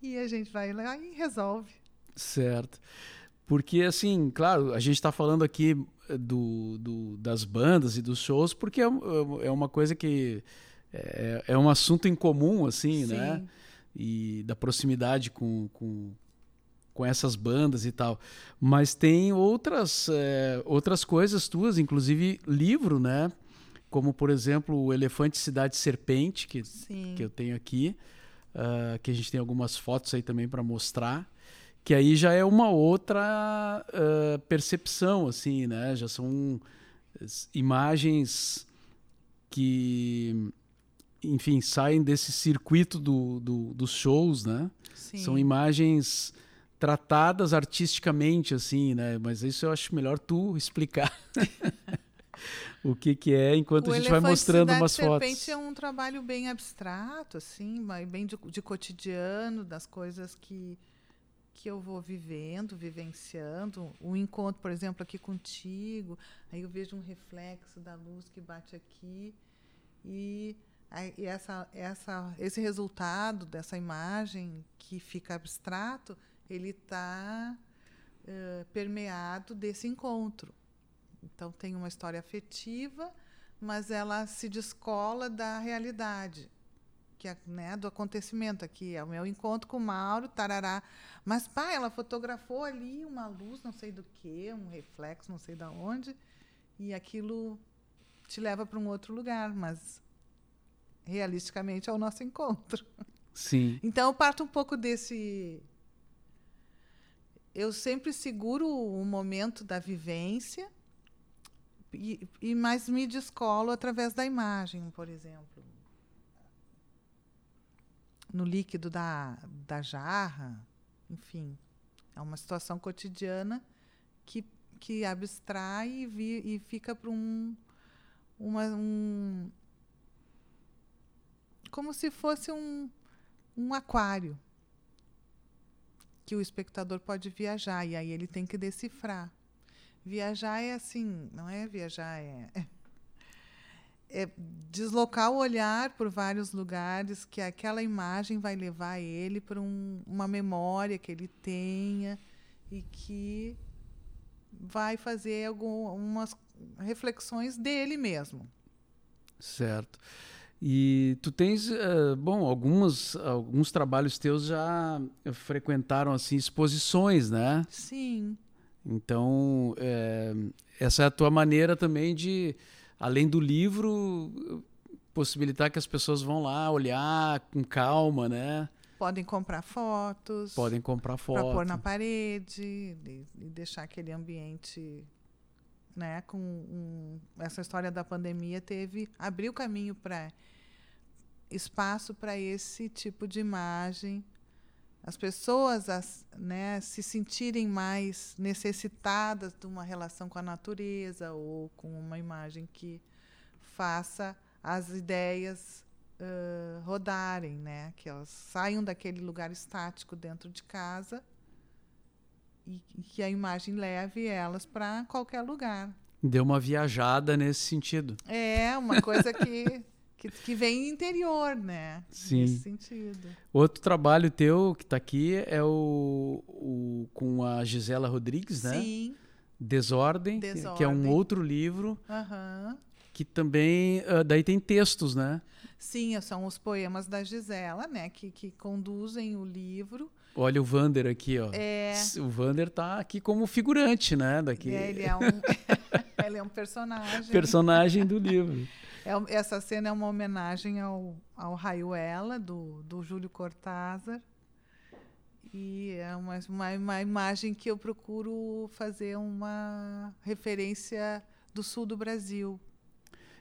e a gente vai lá e resolve. Certo. Porque, assim, claro, a gente está falando aqui do, do, das bandas e dos shows porque é, é uma coisa que é, é um assunto em comum, assim, Sim. né? E da proximidade com, com, com essas bandas e tal. Mas tem outras, é, outras coisas tuas, inclusive livro, né? Como, por exemplo, o Elefante Cidade Serpente, que, que eu tenho aqui, uh, que a gente tem algumas fotos aí também para mostrar que aí já é uma outra uh, percepção, assim, né? Já são imagens que, enfim, saem desse circuito do, do, dos shows, né? Sim. São imagens tratadas artisticamente, assim, né? Mas isso eu acho melhor tu explicar. o que que é enquanto o a gente vai mostrando umas Serpente fotos. é um trabalho bem abstrato, assim, bem de, de cotidiano, das coisas que que eu vou vivendo, vivenciando, um encontro, por exemplo, aqui contigo, aí eu vejo um reflexo da luz que bate aqui. E, e essa, essa, esse resultado dessa imagem que fica abstrato, ele está uh, permeado desse encontro. Então tem uma história afetiva, mas ela se descola da realidade, que é né, do acontecimento aqui. É o meu encontro com o Mauro, tarará. Mas, pá, ela fotografou ali uma luz, não sei do que, um reflexo, não sei da onde, e aquilo te leva para um outro lugar, mas realisticamente é o nosso encontro. Sim. Então eu parto um pouco desse. Eu sempre seguro o momento da vivência, e, e mais me descolo através da imagem, por exemplo. No líquido da, da jarra, enfim. É uma situação cotidiana que, que abstrai e, vi, e fica para um, uma, um. Como se fosse um, um aquário que o espectador pode viajar e aí ele tem que decifrar. Viajar é assim, não é viajar, é, é deslocar o olhar por vários lugares que aquela imagem vai levar ele para um, uma memória que ele tenha e que vai fazer algumas reflexões dele mesmo. Certo. E tu tens, uh, bom, alguns, alguns trabalhos teus já frequentaram assim exposições, né? Sim. Então, é, essa é a tua maneira também de, além do livro, possibilitar que as pessoas vão lá olhar com calma, né? Podem comprar fotos. Podem comprar fotos. Para pôr na parede e, e deixar aquele ambiente né, com um, essa história da pandemia teve abriu caminho para espaço para esse tipo de imagem as pessoas as, né, se sentirem mais necessitadas de uma relação com a natureza ou com uma imagem que faça as ideias uh, rodarem, né, que elas saiam daquele lugar estático dentro de casa e, e que a imagem leve elas para qualquer lugar. Deu uma viajada nesse sentido. É, uma coisa que, que, que vem interior, né? Sim. Nesse sentido. Outro trabalho teu que está aqui é o, o, com a Gisela Rodrigues, né? Sim. Desordem, Desordem. que é um outro livro Aham. que também uh, daí tem textos, né? Sim, são os poemas da Gisela, né? Que, que conduzem o livro. Olha o Vander aqui, ó. É. O Vander tá aqui como figurante, né? Daqui. É, ele é um, ele é um personagem. personagem do livro. É essa cena é uma homenagem ao, ao Raiuela, do, do Júlio Cortázar. E é uma, uma, uma imagem que eu procuro fazer uma referência do sul do Brasil.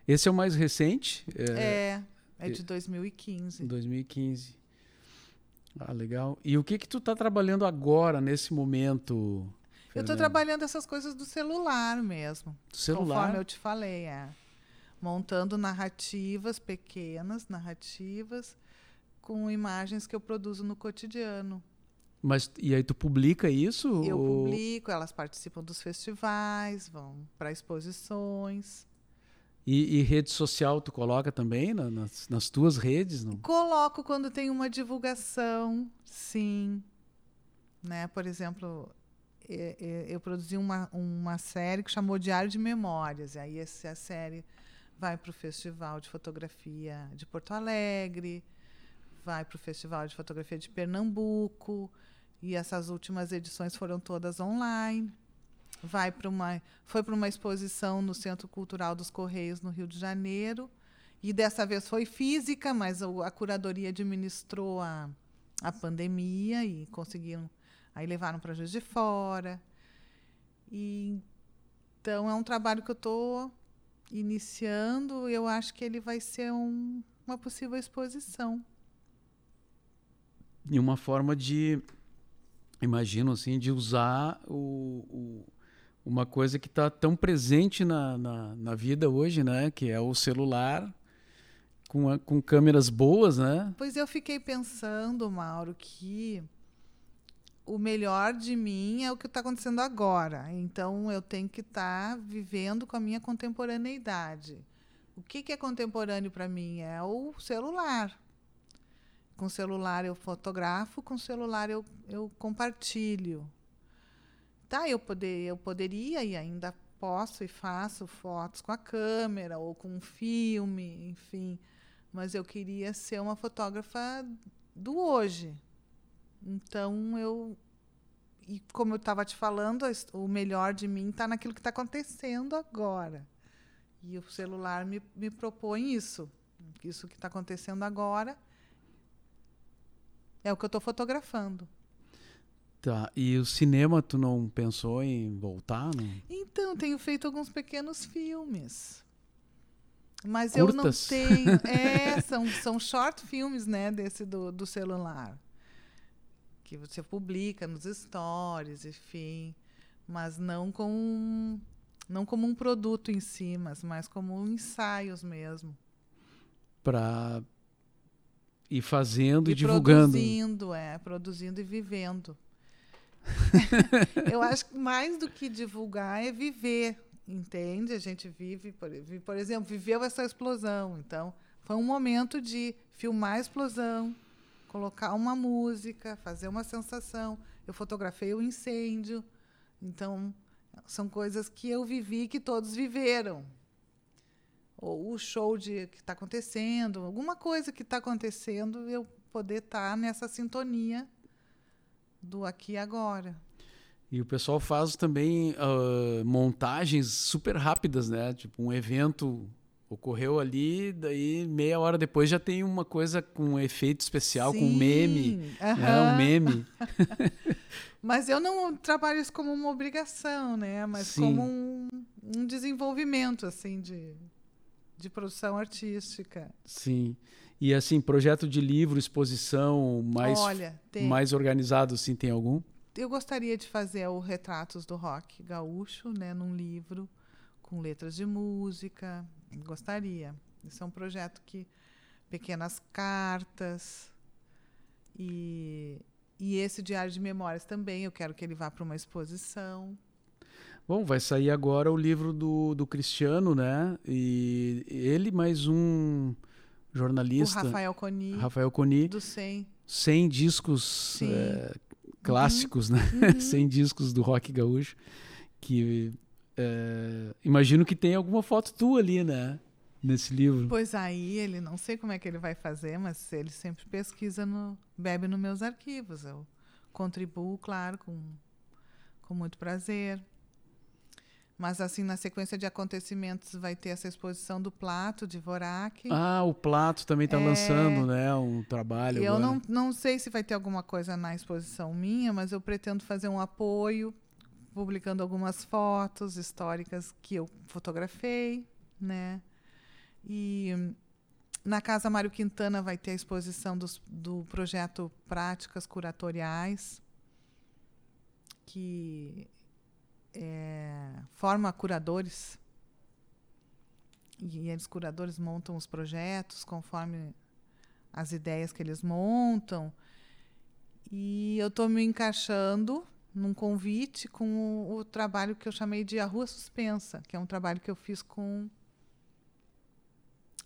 Esse é o mais recente, é, É, é de 2015. 2015. Ah, legal. E o que que tu tá trabalhando agora nesse momento? Eu estou Fernanda? trabalhando essas coisas do celular mesmo. Do celular? Conforme eu te falei, é. Montando narrativas pequenas, narrativas, com imagens que eu produzo no cotidiano. Mas e aí tu publica isso? Eu ou- publico, elas participam dos festivais, vão para exposições. E, e rede social tu coloca também na- nas, nas tuas redes? Não? Coloco quando tem uma divulgação, sim. Né? Por exemplo, e- e- eu produzi uma, uma série que chamou Diário de Memórias. E aí essa série vai para o Festival de Fotografia de Porto Alegre, vai para o Festival de Fotografia de Pernambuco. E essas últimas edições foram todas online. Vai para uma, foi para uma exposição no Centro Cultural dos Correios, no Rio de Janeiro. E dessa vez foi física, mas a curadoria administrou a, a pandemia e conseguiram. Aí levaram para Juiz de Fora. E, então é um trabalho que eu estou iniciando. Eu acho que ele vai ser um- uma possível exposição. E uma forma de, imagino assim, de usar o, o- uma coisa que está tão presente na, na, na vida hoje, né? Que é o celular com, a- com câmeras boas, né? Pois eu fiquei pensando, Mauro, que o melhor de mim é o que está acontecendo agora. Então eu tenho que estar vivendo com a minha contemporaneidade. O que, que é contemporâneo para mim? É o celular. Com o celular eu fotografo, com o celular eu, eu compartilho. Tá, eu, poder, eu poderia e ainda posso e faço fotos com a câmera ou com um filme, enfim. Mas eu queria ser uma fotógrafa do hoje. Então eu e como eu estava te falando, o melhor de mim está naquilo que está acontecendo agora. E o celular me, me propõe isso. Isso que está acontecendo agora é o que eu estou fotografando. Tá. E o cinema, tu não pensou em voltar? Não? Então, tenho feito alguns pequenos filmes. Mas Curtas? eu não tenho. É, são, são short filmes, né, desse do, do celular. Que você publica nos stories, enfim. Mas não com não como um produto em si, mas mais como ensaios mesmo. Para ir fazendo e, E divulgando. produzindo, é, produzindo e vivendo. eu acho que mais do que divulgar é viver, entende? A gente vive, por, por exemplo, viveu essa explosão. Então, foi um momento de filmar a explosão, colocar uma música, fazer uma sensação. Eu fotografei o incêndio. Então, são coisas que eu vivi que todos viveram. Ou o show de que está acontecendo, alguma coisa que está acontecendo, eu poder estar nessa sintonia do aqui e agora. E o pessoal faz também ah, montagens super rápidas, né? Tipo, um evento ocorreu ali, daí meia hora depois já tem uma coisa com efeito especial, com um meme. Sim, Né? aham. Um meme. Mas eu não trabalho isso como uma obrigação, né? Mas Sim. como um, um desenvolvimento assim de, de produção artística. Sim. E assim, projeto de livro, exposição mais, Olha, tem, mais organizado, assim, tem algum? eu gostaria de fazer o retratos do rock gaúcho, né, num livro com letras de música. Gostaria. Esse é um projeto que pequenas cartas e e esse diário de memórias também. Eu quero que ele vá para uma exposição. Bom, vai sair agora o livro do, do Cristiano, né? E ele mais um O jornalista, Rafael Coni, Rafael Coni, do 100. 100 discos eh, clássicos, né? 100 discos do rock gaúcho. Que eh, imagino que tem alguma foto tua ali, né? Nesse livro. Pois aí, ele não sei como é que ele vai fazer, mas ele sempre pesquisa, no, bebe nos meus arquivos. Eu contribuo, claro, com, com muito prazer. Mas, assim, na sequência de acontecimentos, vai ter essa exposição do Plato, de Vorak. Ah, o Plato também está É. lançando, né? Um trabalho eu agora. não, não sei se vai ter alguma coisa na exposição minha, mas eu pretendo fazer um apoio, publicando algumas fotos históricas que eu fotografei, né? E na Casa Mário Quintana vai ter a exposição dos, do projeto Práticas Curatoriais, que é, forma curadores. E eles, curadores, montam os projetos conforme as ideias que eles montam. E eu estou me encaixando num convite com o, o trabalho que eu chamei de A Rua Suspensa, que é um trabalho que eu fiz com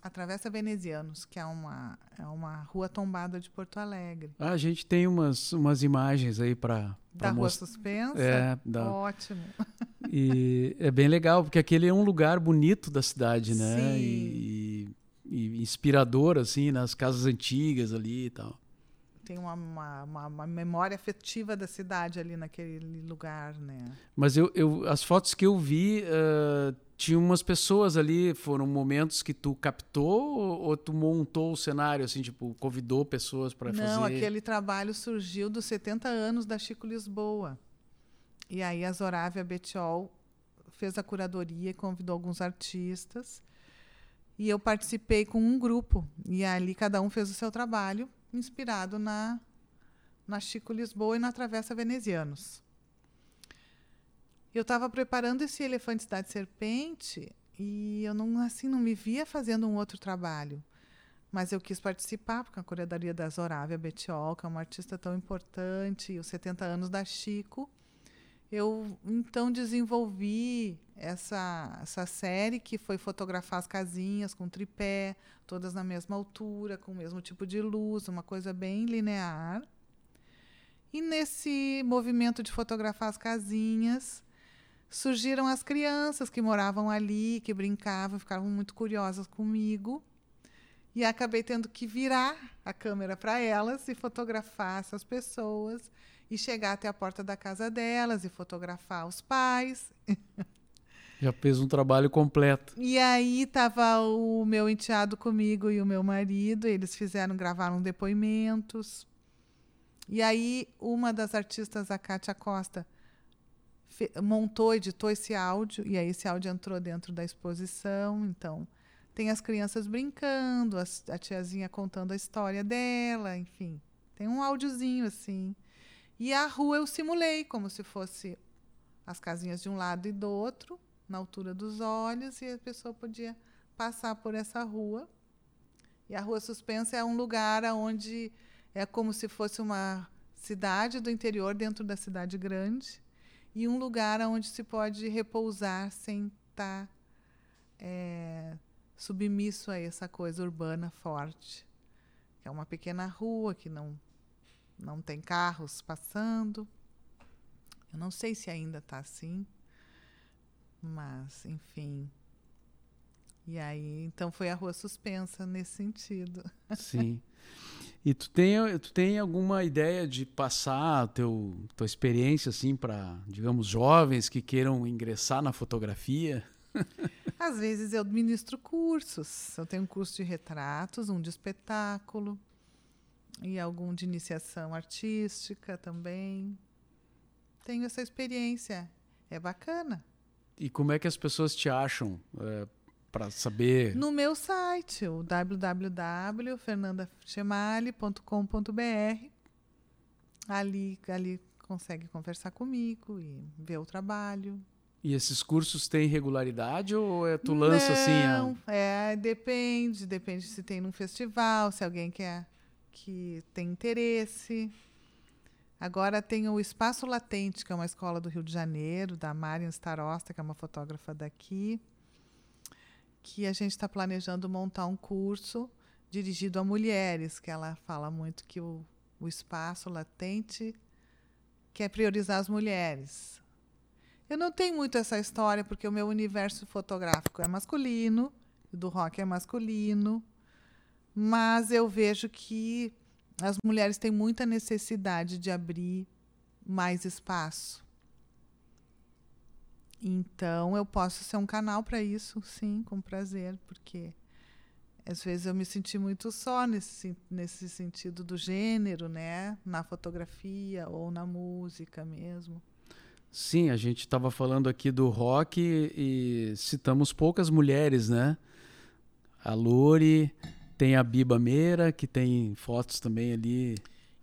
a Travessa Venezianos, que é uma, é uma rua tombada de Porto Alegre. Ah, a gente tem umas, umas imagens aí para Da Rua Suspensa? É, da- Ótimo. E é bem legal, porque aquele é um lugar bonito da cidade, né? Sim. E, e inspirador, assim, nas casas antigas ali e tal. Tem uma, uma, uma- memória afetiva da cidade ali naquele lugar, né? Mas eu, eu, as fotos que eu vi, ah, tinha umas pessoas ali, foram momentos que tu captou ou, ou tu montou o cenário, assim, tipo, convidou pessoas para fazer? Não, aquele trabalho surgiu dos 70 anos da Chico Lisboa. E aí a Zorávia Betiol fez a curadoria e convidou alguns artistas. E eu participei com um grupo. E ali cada um fez o seu trabalho, inspirado na, na Chico Lisboa e na Travessa Venezianos. Eu estava preparando esse Elefante Cidade Serpente e eu não assim não me via fazendo um outro trabalho. Mas eu quis participar, porque a curadoria da Zorávia Betiol, que é uma artista tão importante, e os 70 anos da Chico, eu então desenvolvi essa, essa série que foi fotografar as casinhas com tripé, todas na mesma altura, com o mesmo tipo de luz, uma coisa bem linear. E nesse movimento de fotografar as casinhas, surgiram as crianças que moravam ali, que brincavam, ficavam muito curiosas comigo. E acabei tendo que virar a câmera para elas e fotografar essas pessoas e chegar até a porta da casa delas e fotografar os pais. Já fez um trabalho completo. E aí tava o meu enteado comigo e o meu marido, eles fizeram, gravaram depoimentos. E aí uma das artistas, a Kátia Costa, montou, editou esse áudio, e aí esse áudio entrou dentro da exposição, então tem as crianças brincando, a tiazinha contando a história dela, enfim. Tem um áudiozinho assim. E a rua eu simulei como se fosse as casinhas de um lado e do outro, na altura dos olhos, e a pessoa podia passar por essa rua. E a rua suspensa é um lugar onde é como se fosse uma cidade do interior dentro da cidade grande e um lugar onde se pode repousar sem estar é, submisso a essa coisa urbana forte. É uma pequena rua que não, não tem carros passando. Eu não sei se ainda está assim, mas, enfim. E aí, então foi a rua suspensa nesse sentido. Sim. E tu tem, tu tem alguma ideia de passar teu, tua experiência assim para, digamos, jovens que queiram ingressar na fotografia? Às vezes eu ministro cursos. Eu tenho um curso de retratos, um de espetáculo e algum de iniciação artística também. Tenho essa experiência. É bacana. E como é que as pessoas te acham para saber? No meu site, o www.fernandachemali.com.br. Ali, ali consegue conversar comigo e ver o trabalho. E esses cursos têm regularidade ou é tu lança assim? A... Não, é, depende, depende se tem num festival, se alguém quer que tem interesse. Agora tem o Espaço Latente, que é uma escola do Rio de Janeiro, da Marian Starosta, que é uma fotógrafa daqui, que a gente está planejando montar um curso dirigido a mulheres, que ela fala muito que o, o espaço latente quer priorizar as mulheres. Eu não tenho muito essa história, porque o meu universo fotográfico é masculino, do rock é masculino, mas eu vejo que as mulheres têm muita necessidade de abrir mais espaço. Então, eu posso ser um canal para isso, sim, com prazer, porque às vezes eu me senti muito só nesse, nesse sentido do gênero, né? Na fotografia ou na música mesmo. Sim, a gente estava falando aqui do rock e citamos poucas mulheres, né? A Lori, tem a Biba Meira, que tem fotos também ali.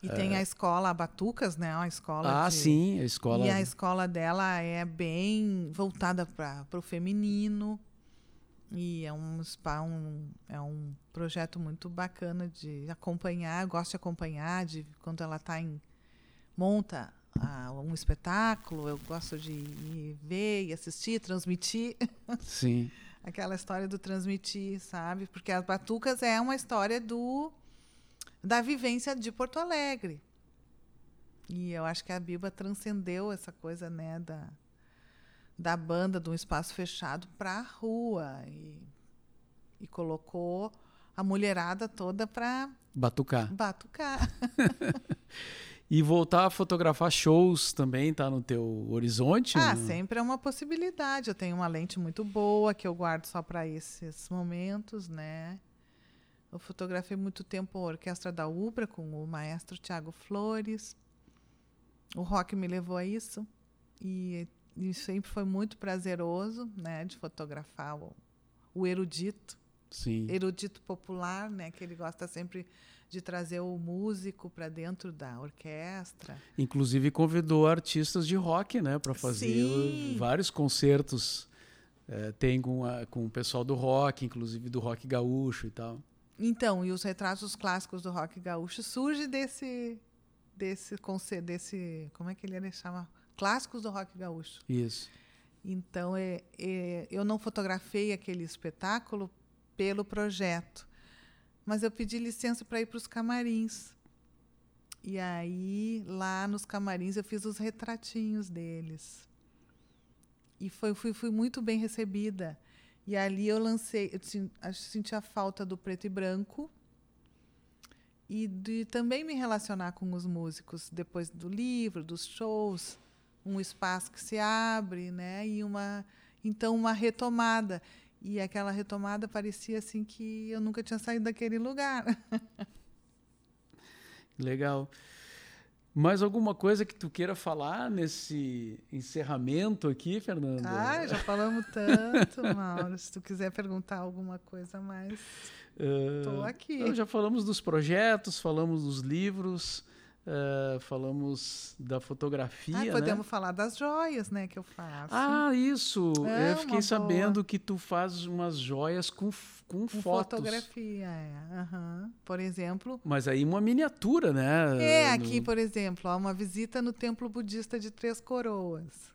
E é... tem a escola Batucas, né? A escola Ah, de... sim, a escola. E a escola dela é bem voltada para o feminino. E é um, spa, um, é um projeto muito bacana de acompanhar. Gosto de acompanhar, de quando ela está em. monta ah, um espetáculo, eu gosto de ir ver e assistir, transmitir. Sim. Aquela história do transmitir, sabe? Porque as Batucas é uma história do da vivência de Porto Alegre. E eu acho que a Biba transcendeu essa coisa, né, da, da banda, de um espaço fechado para a rua. E, e colocou a mulherada toda para batucar. Batucar. E voltar a fotografar shows também tá no teu horizonte? Ah, né? sempre é uma possibilidade. Eu tenho uma lente muito boa que eu guardo só para esses momentos, né? Eu fotografei muito tempo a orquestra da Ubra com o maestro Tiago Flores. O rock me levou a isso e, e sempre foi muito prazeroso, né, de fotografar o, o erudito, Sim. erudito popular, né, que ele gosta sempre de trazer o músico para dentro da orquestra. Inclusive convidou artistas de rock, né, para fazer Sim. vários concertos. É, tem com, a, com o pessoal do rock, inclusive do rock gaúcho e tal. Então, e os retratos clássicos do rock gaúcho surge desse desse conceito, desse como é que ele chama? Clássicos do rock gaúcho. Isso. Então, é, é, eu não fotografei aquele espetáculo pelo projeto, mas eu pedi licença para ir para os camarins. E aí, lá nos camarins, eu fiz os retratinhos deles. E foi, fui, fui muito bem recebida. E ali eu lancei, eu senti a falta do preto e branco e de também me relacionar com os músicos depois do livro, dos shows, um espaço que se abre, né? E uma então uma retomada. E aquela retomada parecia assim que eu nunca tinha saído daquele lugar. Legal. Mais alguma coisa que tu queira falar nesse encerramento aqui, Fernanda? Ah, já falamos tanto, Mauro. Se tu quiser perguntar alguma coisa mais, tô Ah, aqui. não, já falamos dos projetos, falamos dos livros, ah, falamos da fotografia, Ah, né? podemos falar das joias, né, que eu faço. Ah, isso! É, eu fiquei sabendo boa. que tu faz umas joias com, com, Com fotos. fotografia, é. aham. Por exemplo, Mas aí uma miniatura, né? é No- aqui, por exemplo, ó, uma visita no templo budista de Três Coroas.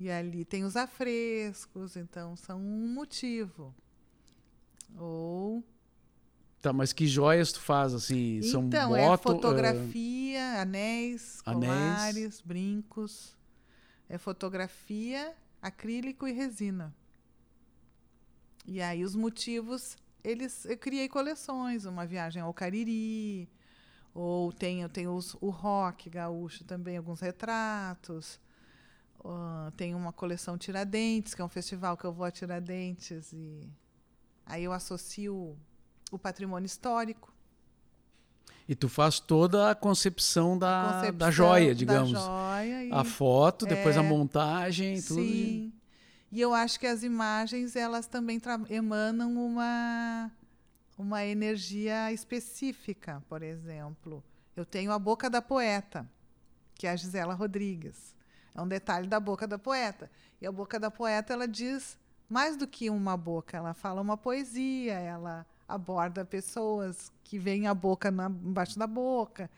E ali tem os afrescos, então são um motivo. Ou Tá, mas que joias tu faz, assim? São então, é ah, fotografia, anéis, anéis. colares, brincos. É fotografia, acrílico e resina. E aí os motivos, eles eu criei coleções, uma viagem ao Cariri, ou tem, eu tenho os- o rock gaúcho também, alguns retratos. Ah, tem uma coleção Tiradentes, que é um festival que eu vou a Tiradentes e aí eu associo o patrimônio histórico E tu faz toda a concepção da, da concepção joia, digamos. Da joia e, A foto, depois a É, montagem, tudo. Sim. E eu acho que as imagens, elas também emanam uma, uma energia específica, por exemplo. Eu tenho a boca da poeta, que é a Gisela Rodrigues. É um detalhe da boca da poeta. E a boca da poeta, ela diz mais do que uma boca. Ela fala uma poesia, ela aborda pessoas que veem a boca na, embaixo da boca.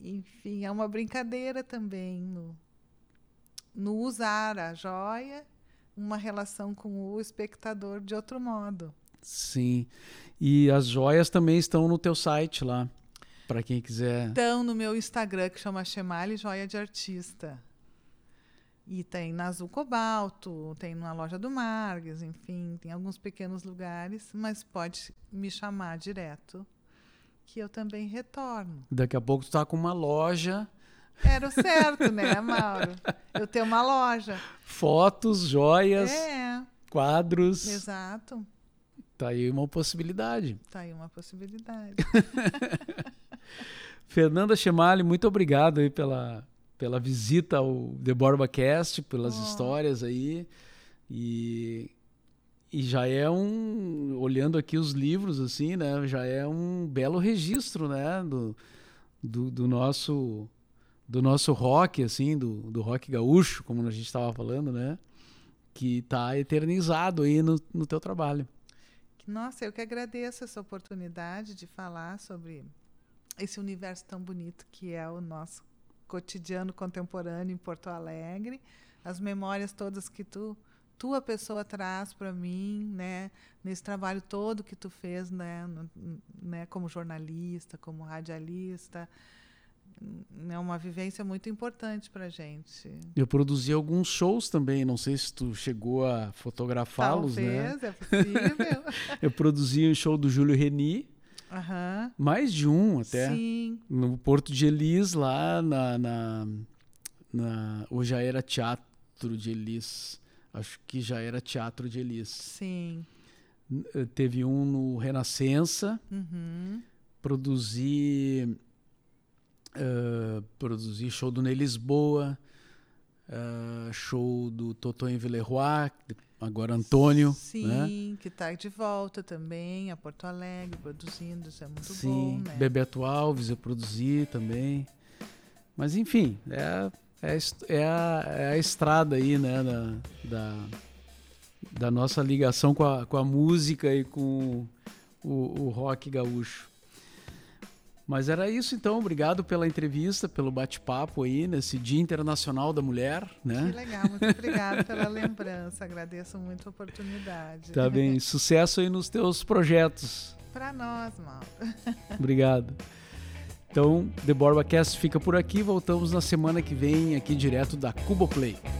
Enfim, é uma brincadeira também no, no usar a joia, uma relação com o espectador de outro modo. Sim. E as joias também estão no teu site lá, para quem quiser. Então, no meu Instagram, que chama Chemale Joia de Artista. E tem na Azul Cobalto, tem na loja do Marques, enfim, tem alguns pequenos lugares, mas pode me chamar direto, que eu também retorno. Daqui a pouco tu tá com uma loja, Era o certo, né, Mauro? Eu tenho uma loja. fotos, joias, É, quadros. exato. Tá aí uma possibilidade. Tá aí uma possibilidade. Fernanda Chemali, muito obrigado aí pela, pela visita ao The Borba Cast, pelas Oh. histórias aí. E, e já é um, olhando aqui os livros, assim, né? Já é um belo registro, né? Do, do, do nosso do nosso rock, assim, do, do rock gaúcho, como a gente estava falando, né? Que tá eternizado aí no, no teu trabalho. Nossa, eu que agradeço essa oportunidade de falar sobre esse universo tão bonito que é o nosso cotidiano contemporâneo em Porto Alegre, as memórias todas que tu tua pessoa traz para mim, né, nesse trabalho todo que tu fez, né, no- né, como jornalista, como radialista, é uma vivência muito importante para gente. Eu produzi alguns shows também, não sei se tu chegou a fotografá-los, né? Talvez, é possível. Eu produzi um show do Júlio Reni, Aham. mais de um até, Sim. no Porto de Elis, lá na, na, na- Ou já era Teatro de Elis. Acho que já era Teatro de Elis. Sim. Eh, Teve um no Renascença, Uhum. produzi. eh, produzi show do Ney Lisboa, eh, show do Totonho Villeroy, agora Antônio. Sim, né? que está de volta também a Porto Alegre, produzindo, isso é muito Sim, bom, né? Bebeto Alves eu produzi também. Mas enfim, é, a- é, é a, é a estrada aí, né, da, da, da nossa ligação com a, com a música e com o, o rock gaúcho. Mas era isso então, obrigado pela entrevista, pelo bate-papo aí nesse Dia Internacional da Mulher, Que né? legal, muito obrigada pela lembrança, agradeço muito a oportunidade. Tá bem, sucesso aí nos teus projetos. Para nós, Mauro. Obrigado. Então, The Borba Cast fica por aqui. Voltamos na semana que vem aqui direto da Cuboplay. Play.